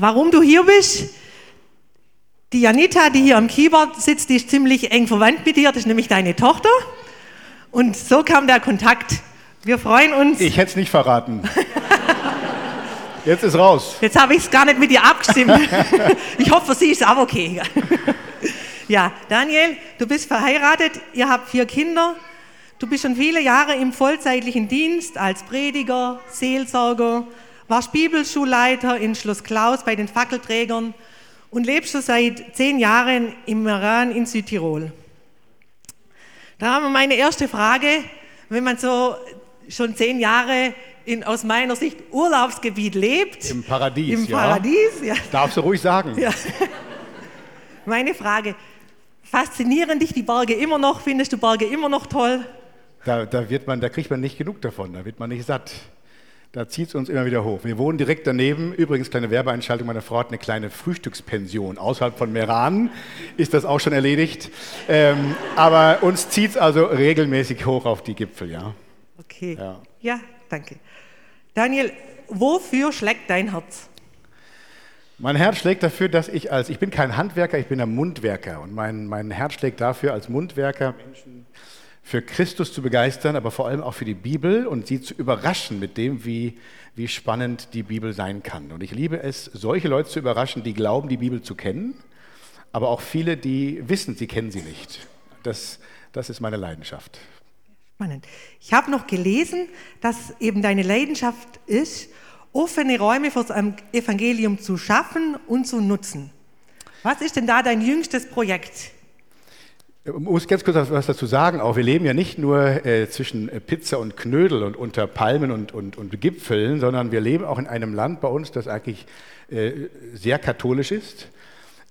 warum du hier bist. Die Janita, die hier am Keyboard sitzt, die ist ziemlich eng verwandt mit dir, das ist nämlich deine Tochter. Und so kam der Kontakt. Wir freuen uns. Ich hätte es nicht verraten. Jetzt ist raus. Jetzt habe ich es gar nicht mit dir abgestimmt. ich hoffe, für sie ist es auch okay. ja, Daniel, du bist verheiratet, ihr habt vier Kinder. Du bist schon viele Jahre im vollzeitlichen Dienst als Prediger, Seelsorger, warst Bibelschulleiter in Schloss Klaus bei den Fackelträgern und lebst schon seit zehn Jahren im Meran in Südtirol. Da haben wir meine erste Frage, wenn man so schon zehn Jahre in, aus meiner Sicht Urlaubsgebiet lebt. Im Paradies, Im Paradies, ja. Darfst du ruhig sagen. Ja. Meine Frage, faszinieren dich die Berge immer noch? Findest du Berge immer noch toll? Da, da, wird man, da kriegt man nicht genug davon, da wird man nicht satt. Da zieht es uns immer wieder hoch. Wir wohnen direkt daneben. Übrigens, kleine Werbeeinschaltung, meine Frau hat eine kleine Frühstückspension. Außerhalb von Meran ist das auch schon erledigt. Ähm, aber uns zieht es also regelmäßig hoch auf die Gipfel, ja. Okay. Ja. ja, danke. Daniel, wofür schlägt dein Herz? Mein Herz schlägt dafür, dass ich als, ich bin kein Handwerker, ich bin ein Mundwerker. Und mein, mein Herz schlägt dafür, als Mundwerker Menschen für Christus zu begeistern, aber vor allem auch für die Bibel und sie zu überraschen mit dem, wie, wie spannend die Bibel sein kann. Und ich liebe es, solche Leute zu überraschen, die glauben, die Bibel zu kennen, aber auch viele, die wissen, sie kennen sie nicht. Das, das ist meine Leidenschaft. Spannend. Ich habe noch gelesen, dass eben deine Leidenschaft ist, offene Räume fürs Evangelium zu schaffen und zu nutzen. Was ist denn da dein jüngstes Projekt? Ich muss ganz kurz was dazu sagen. Auch wir leben ja nicht nur äh, zwischen Pizza und Knödel und unter Palmen und, und, und Gipfeln, sondern wir leben auch in einem Land bei uns, das eigentlich äh, sehr katholisch ist.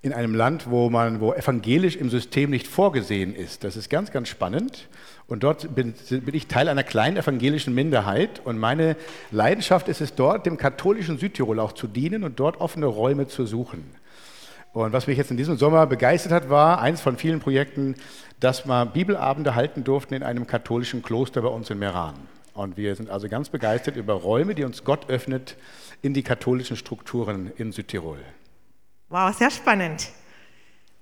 In einem Land, wo man, wo evangelisch im System nicht vorgesehen ist. Das ist ganz, ganz spannend. Und dort bin, bin ich Teil einer kleinen evangelischen Minderheit. Und meine Leidenschaft ist es dort, dem katholischen Südtirol auch zu dienen und dort offene Räume zu suchen. Und was mich jetzt in diesem Sommer begeistert hat, war eins von vielen Projekten, dass wir Bibelabende halten durften in einem katholischen Kloster bei uns in Meran. Und wir sind also ganz begeistert über Räume, die uns Gott öffnet in die katholischen Strukturen in Südtirol. Wow, sehr spannend.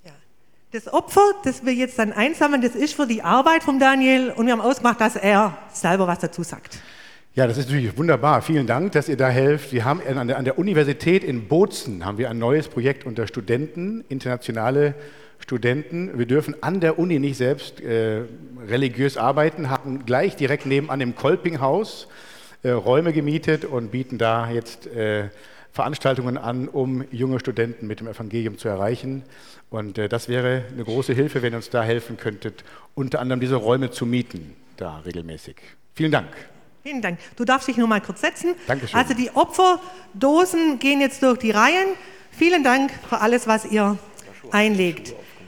Ja. Das Opfer, das wir jetzt dann einsammeln, das ist für die Arbeit von Daniel und wir haben ausgemacht, dass er selber was dazu sagt. Ja, das ist natürlich wunderbar. Vielen Dank, dass ihr da helft. Wir haben an der, an der Universität in Bozen haben wir ein neues Projekt unter Studenten, internationale Studenten. Wir dürfen an der Uni nicht selbst äh, religiös arbeiten, haben gleich direkt nebenan im Kolpinghaus äh, Räume gemietet und bieten da jetzt äh, Veranstaltungen an, um junge Studenten mit dem Evangelium zu erreichen. Und äh, das wäre eine große Hilfe, wenn ihr uns da helfen könntet, unter anderem diese Räume zu mieten, da regelmäßig. Vielen Dank. Vielen Dank. Du darfst dich noch mal kurz setzen. Dankeschön. Also die Opferdosen gehen jetzt durch die Reihen. Vielen Dank für alles, was ihr einlegt.